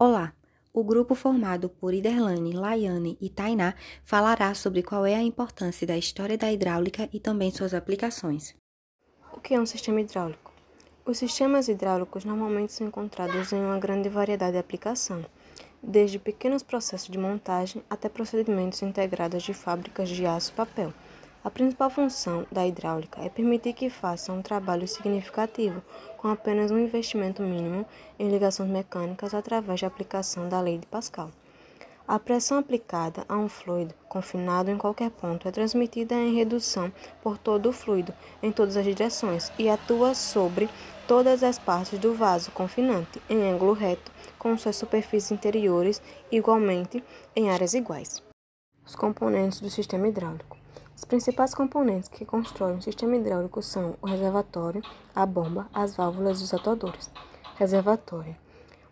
Olá! O grupo formado por Iderlane, Laiane e Tainá falará sobre qual é a importância da história da hidráulica e também suas aplicações. O que é um sistema hidráulico? Os sistemas hidráulicos normalmente são encontrados em uma grande variedade de aplicação, desde pequenos processos de montagem até procedimentos integrados de fábricas de aço e papel. A principal função da hidráulica é permitir que faça um trabalho significativo com apenas um investimento mínimo em ligações mecânicas através da aplicação da lei de Pascal. A pressão aplicada a um fluido confinado em qualquer ponto é transmitida em redução por todo o fluido em todas as direções e atua sobre todas as partes do vaso confinante em ângulo reto com suas superfícies interiores igualmente em áreas iguais. Os componentes do sistema hidráulico. Os principais componentes que constroem um sistema hidráulico são o reservatório, a bomba, as válvulas e os atuadores. Reservatório.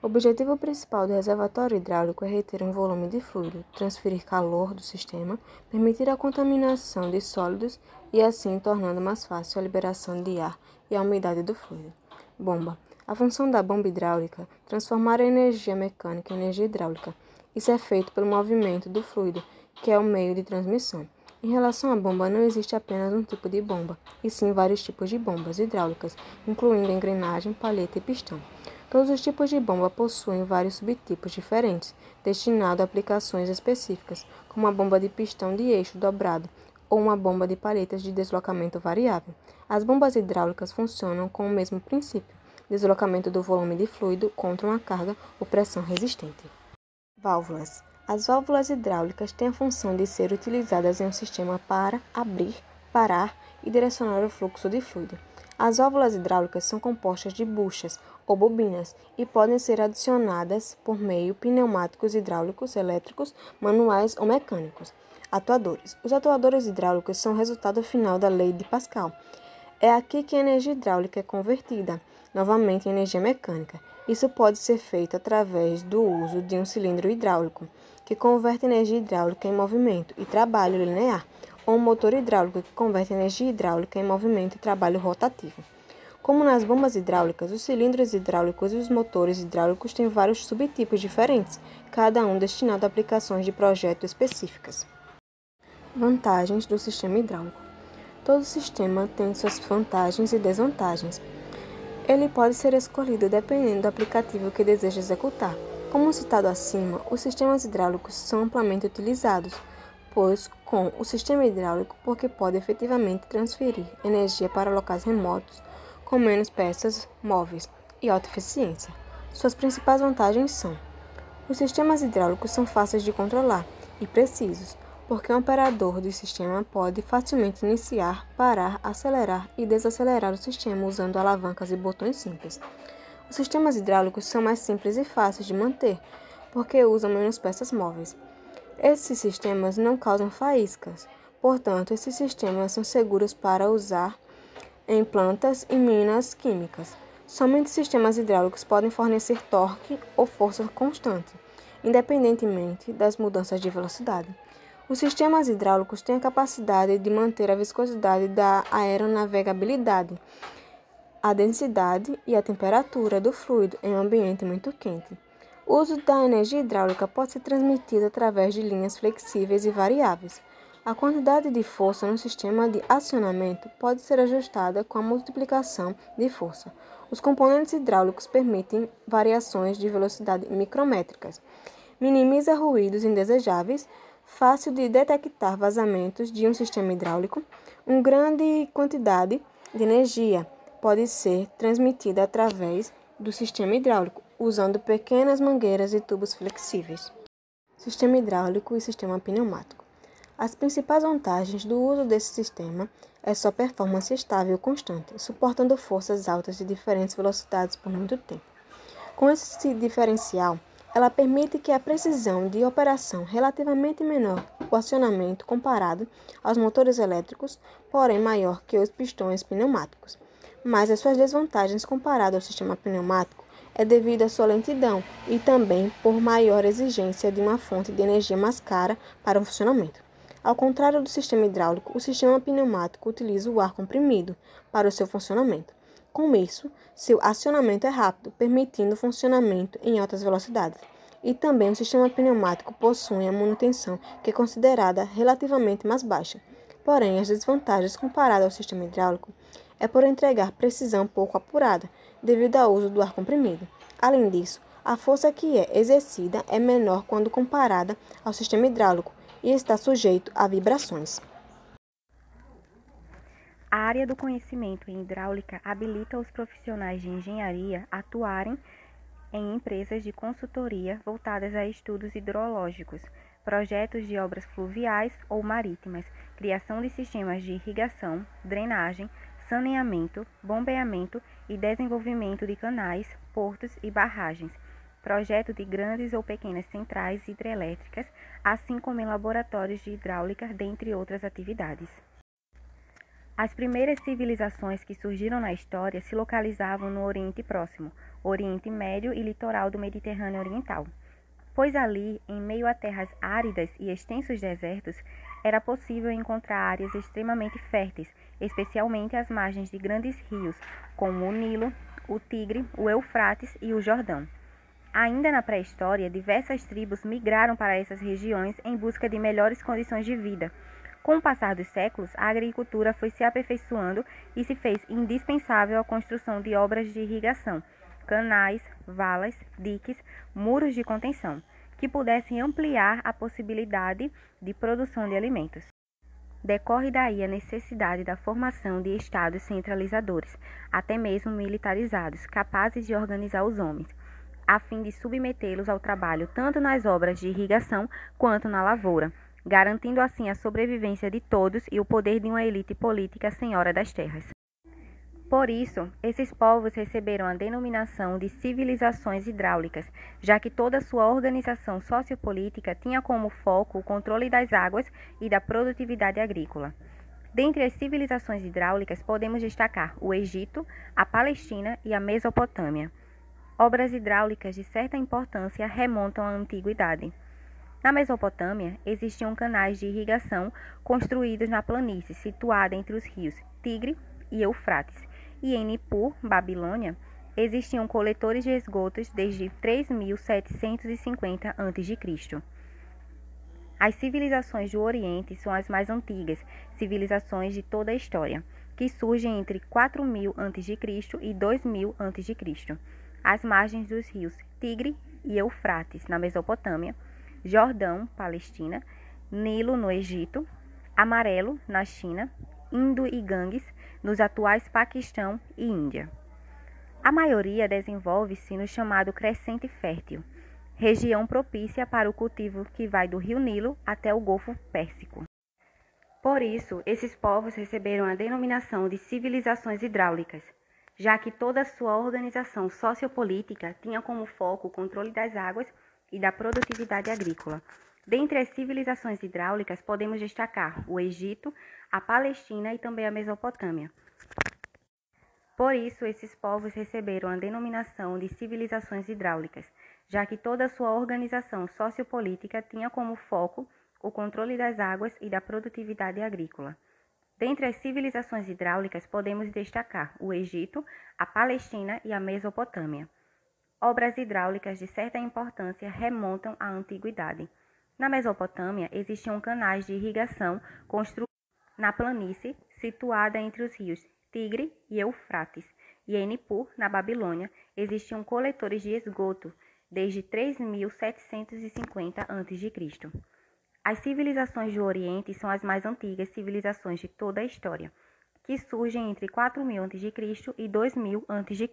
O objetivo principal do reservatório hidráulico é reter um volume de fluido, transferir calor do sistema, permitir a contaminação de sólidos e assim tornando mais fácil a liberação de ar e a umidade do fluido. Bomba. A função da bomba hidráulica é transformar a energia mecânica em energia hidráulica. Isso é feito pelo movimento do fluido, que é o meio de transmissão. Em relação à bomba, não existe apenas um tipo de bomba, e sim vários tipos de bombas hidráulicas, incluindo engrenagem, palheta e pistão. Todos os tipos de bomba possuem vários subtipos diferentes, destinados a aplicações específicas, como a bomba de pistão de eixo dobrado ou uma bomba de palhetas de deslocamento variável. As bombas hidráulicas funcionam com o mesmo princípio, deslocamento do volume de fluido contra uma carga ou pressão resistente. Válvulas. As válvulas hidráulicas têm a função de ser utilizadas em um sistema para abrir, parar e direcionar o fluxo de fluido. As válvulas hidráulicas são compostas de buchas ou bobinas e podem ser adicionadas por meio pneumáticos hidráulicos, elétricos, manuais ou mecânicos. Atuadores. Os atuadores hidráulicos são resultado final da lei de Pascal. É aqui que a energia hidráulica é convertida novamente em energia mecânica. Isso pode ser feito através do uso de um cilindro hidráulico que converte energia hidráulica em movimento e trabalho linear, ou um motor hidráulico que converte energia hidráulica em movimento e trabalho rotativo. Como nas bombas hidráulicas, os cilindros hidráulicos e os motores hidráulicos têm vários subtipos diferentes, cada um destinado a aplicações de projeto específicas. Vantagens do sistema hidráulico: Todo sistema tem suas vantagens e desvantagens. Ele pode ser escolhido dependendo do aplicativo que deseja executar. Como citado acima, os sistemas hidráulicos são amplamente utilizados, pois com o sistema hidráulico porque pode efetivamente transferir energia para locais remotos com menos peças móveis e alta eficiência. Suas principais vantagens são: os sistemas hidráulicos são fáceis de controlar e precisos, porque um operador do sistema pode facilmente iniciar, parar, acelerar e desacelerar o sistema usando alavancas e botões simples. Os sistemas hidráulicos são mais simples e fáceis de manter, porque usam menos peças móveis. Esses sistemas não causam faíscas, portanto, esses sistemas são seguros para usar em plantas e minas químicas. Somente sistemas hidráulicos podem fornecer torque ou força constante, independentemente das mudanças de velocidade. Os sistemas hidráulicos têm a capacidade de manter a viscosidade da aeronavegabilidade a densidade e a temperatura do fluido em um ambiente muito quente. O uso da energia hidráulica pode ser transmitido através de linhas flexíveis e variáveis. A quantidade de força no sistema de acionamento pode ser ajustada com a multiplicação de força. Os componentes hidráulicos permitem variações de velocidade micrométricas. Minimiza ruídos indesejáveis, fácil de detectar vazamentos de um sistema hidráulico, uma grande quantidade de energia pode ser transmitida através do sistema hidráulico, usando pequenas mangueiras e tubos flexíveis. Sistema hidráulico e sistema pneumático. As principais vantagens do uso desse sistema é sua performance estável e constante, suportando forças altas de diferentes velocidades por muito tempo. Com esse diferencial, ela permite que a precisão de operação relativamente menor o acionamento comparado aos motores elétricos, porém maior que os pistões pneumáticos mas as suas desvantagens comparadas ao sistema pneumático é devido à sua lentidão e também por maior exigência de uma fonte de energia mais cara para o funcionamento. Ao contrário do sistema hidráulico, o sistema pneumático utiliza o ar comprimido para o seu funcionamento. Com isso, seu acionamento é rápido, permitindo funcionamento em altas velocidades. E também o sistema pneumático possui a manutenção que é considerada relativamente mais baixa. Porém, as desvantagens comparadas ao sistema hidráulico é por entregar precisão pouco apurada, devido ao uso do ar comprimido. Além disso, a força que é exercida é menor quando comparada ao sistema hidráulico e está sujeito a vibrações. A área do conhecimento em hidráulica habilita os profissionais de engenharia a atuarem em empresas de consultoria voltadas a estudos hidrológicos, projetos de obras fluviais ou marítimas, criação de sistemas de irrigação, drenagem, saneamento, bombeamento e desenvolvimento de canais, portos e barragens, projeto de grandes ou pequenas centrais hidrelétricas, assim como em laboratórios de hidráulica, dentre outras atividades. As primeiras civilizações que surgiram na história se localizavam no Oriente Próximo, Oriente Médio e litoral do Mediterrâneo Oriental, pois ali, em meio a terras áridas e extensos desertos, era possível encontrar áreas extremamente férteis, especialmente às margens de grandes rios, como o Nilo, o Tigre, o Eufrates e o Jordão. Ainda na pré-história, diversas tribos migraram para essas regiões em busca de melhores condições de vida com o passar dos séculos, a agricultura foi se aperfeiçoando e se fez indispensável a construção de obras de irrigação, canais, valas, diques, muros de contenção, que pudessem ampliar a possibilidade de produção de alimentos. Decorre daí a necessidade da formação de estados centralizadores, até mesmo militarizados, capazes de organizar os homens, a fim de submetê-los ao trabalho tanto nas obras de irrigação quanto na lavoura garantindo assim a sobrevivência de todos e o poder de uma elite política senhora das terras. Por isso, esses povos receberam a denominação de civilizações hidráulicas, já que toda sua organização sociopolítica tinha como foco o controle das águas e da produtividade agrícola. Dentre as civilizações hidráulicas, podemos destacar o Egito, a Palestina e a Mesopotâmia. Obras hidráulicas de certa importância remontam à antiguidade. Na Mesopotâmia, existiam canais de irrigação construídos na planície situada entre os rios Tigre e Eufrates, e em Nippur, Babilônia, existiam coletores de esgotos desde 3750 a.C. As civilizações do Oriente são as mais antigas civilizações de toda a história, que surgem entre 4000 a.C. e 2000 a.C., às margens dos rios Tigre e Eufrates, na Mesopotâmia, Jordão, Palestina, Nilo, no Egito, Amarelo, na China, Indo e Ganges, nos atuais Paquistão e Índia. A maioria desenvolve-se no chamado Crescente Fértil, região propícia para o cultivo que vai do rio Nilo até o Golfo Pérsico. Por isso, esses povos receberam a denominação de civilizações hidráulicas, já que toda sua organização sociopolítica tinha como foco o controle das águas e da produtividade agrícola. Dentre as civilizações hidráulicas, podemos destacar o Egito, a Palestina e também a Mesopotâmia. Por isso, esses povos receberam a denominação de civilizações hidráulicas, já que toda a sua organização sociopolítica tinha como foco o controle das águas e da produtividade agrícola. Dentre as civilizações hidráulicas, podemos destacar o Egito, a Palestina e a Mesopotâmia. Obras hidráulicas de certa importância remontam à antiguidade. Na Mesopotâmia existiam canais de irrigação construídos na planície situada entre os rios Tigre e Eufrates, e em Nippur, na Babilônia, existiam coletores de esgoto desde 3750 a.C. As civilizações do Oriente são as mais antigas civilizações de toda a história, que surgem entre 4000 a.C. e 2000 a.C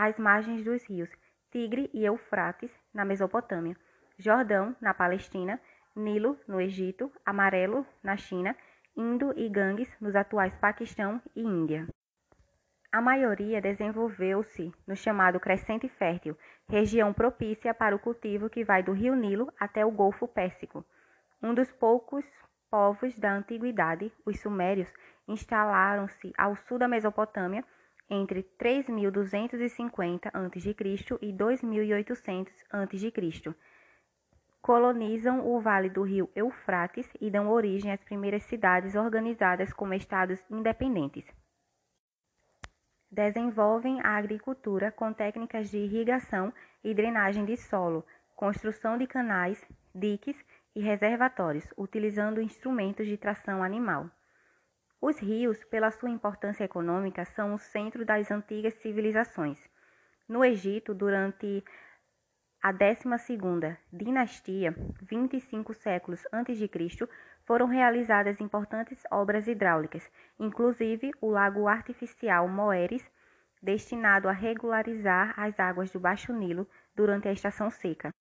às margens dos rios Tigre e Eufrates, na Mesopotâmia, Jordão, na Palestina, Nilo, no Egito, Amarelo, na China, Indo e Ganges, nos atuais Paquistão e Índia. A maioria desenvolveu-se no chamado Crescente Fértil, região propícia para o cultivo que vai do rio Nilo até o Golfo Pérsico. Um dos poucos povos da antiguidade, os sumérios, instalaram-se ao sul da Mesopotâmia entre 3250 a.C. e 2800 a.C. Colonizam o vale do rio Eufrates e dão origem às primeiras cidades organizadas como estados independentes. Desenvolvem a agricultura com técnicas de irrigação e drenagem de solo, construção de canais, diques e reservatórios, utilizando instrumentos de tração animal. Os rios, pela sua importância econômica, são o centro das antigas civilizações. No Egito, durante a 12ª dinastia, 25 séculos antes de Cristo, foram realizadas importantes obras hidráulicas, inclusive o lago artificial Moeres, destinado a regularizar as águas do Baixo Nilo durante a estação seca,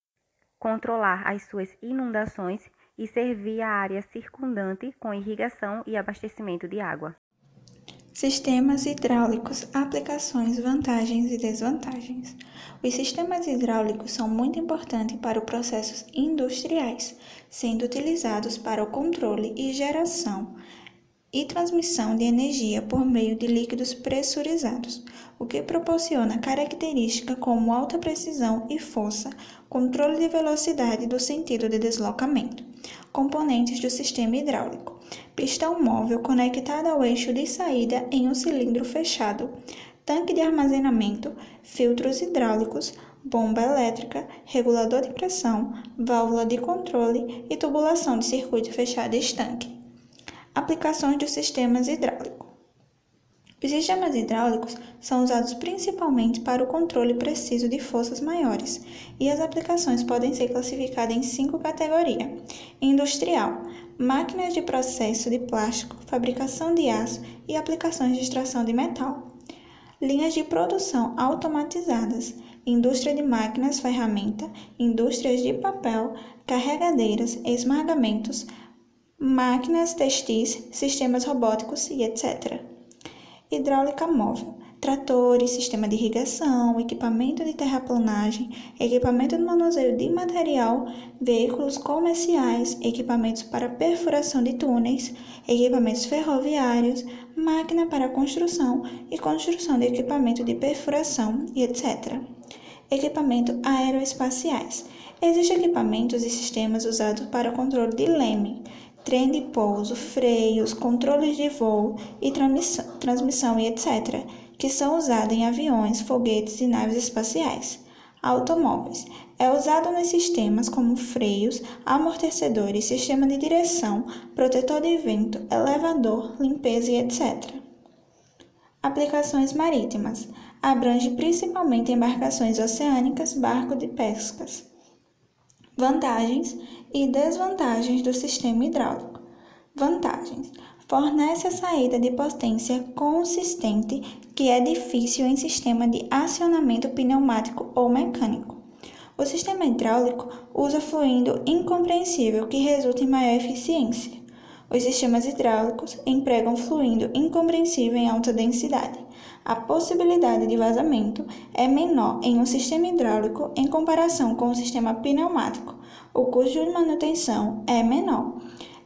controlar as suas inundações e servir a área circundante com irrigação e abastecimento de água. Sistemas hidráulicos, aplicações, vantagens e desvantagens. Os sistemas hidráulicos são muito importantes para os processos industriais, sendo utilizados para o controle e geração e transmissão de energia por meio de líquidos pressurizados, o que proporciona características como alta precisão e força, controle de velocidade do sentido de deslocamento. Componentes do sistema hidráulico: pistão móvel conectado ao eixo de saída em um cilindro fechado, tanque de armazenamento, filtros hidráulicos, bomba elétrica, regulador de pressão, válvula de controle e tubulação de circuito fechado estanque. Aplicações dos sistemas hidráulicos. Os sistemas hidráulicos são usados principalmente para o controle preciso de forças maiores, e as aplicações podem ser classificadas em cinco categorias: industrial, máquinas de processo de plástico, fabricação de aço e aplicações de extração de metal. Linhas de produção automatizadas, indústria de máquinas, ferramenta, indústrias de papel, carregadeiras, esmagamentos, máquinas textis, sistemas robóticos e etc. Hidráulica móvel, tratores, sistema de irrigação, equipamento de terraplanagem, equipamento de manuseio de material, veículos comerciais, equipamentos para perfuração de túneis, equipamentos ferroviários, máquina para construção e construção de equipamento de perfuração e etc. Equipamento aeroespaciais. Existem equipamentos e sistemas usados para o controle de leme, trem de pouso, freios, controles de voo e transmissão e etc., que são usados em aviões, foguetes e naves espaciais. Automóveis é usado nos sistemas como freios, amortecedores, sistema de direção, protetor de vento, elevador, limpeza e etc. Aplicações marítimas abrange principalmente embarcações oceânicas, barcos de pescas. Vantagens e desvantagens do sistema hidráulico. Vantagens: fornece a saída de potência consistente que é difícil em sistema de acionamento pneumático ou mecânico. O sistema hidráulico usa fluido incompreensível que resulta em maior eficiência. Os sistemas hidráulicos empregam fluido incompreensível em alta densidade. A possibilidade de vazamento é menor em um sistema hidráulico em comparação com o um sistema pneumático. O custo de manutenção é menor.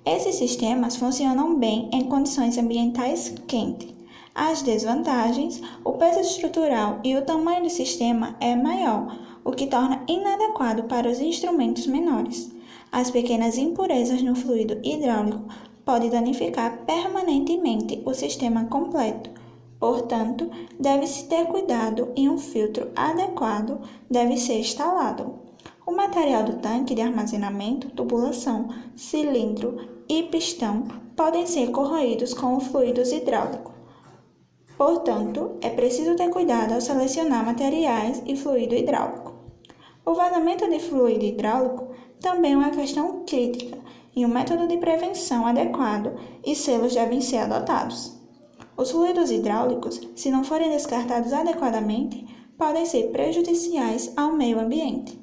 Esses sistemas funcionam bem em condições ambientais quentes. As desvantagens: o peso estrutural e o tamanho do sistema é maior, o que torna inadequado para os instrumentos menores. As pequenas impurezas no fluido hidráulico pode danificar permanentemente o sistema completo. Portanto, deve-se ter cuidado e um filtro adequado deve ser instalado. O material do tanque de armazenamento, tubulação, cilindro e pistão podem ser corroídos com fluidos hidráulicos. Portanto, é preciso ter cuidado ao selecionar materiais e fluido hidráulico. O vazamento de fluido hidráulico também é uma questão crítica e um método de prevenção adequado e selos devem ser adotados. Os fluidos hidráulicos, se não forem descartados adequadamente, podem ser prejudiciais ao meio ambiente.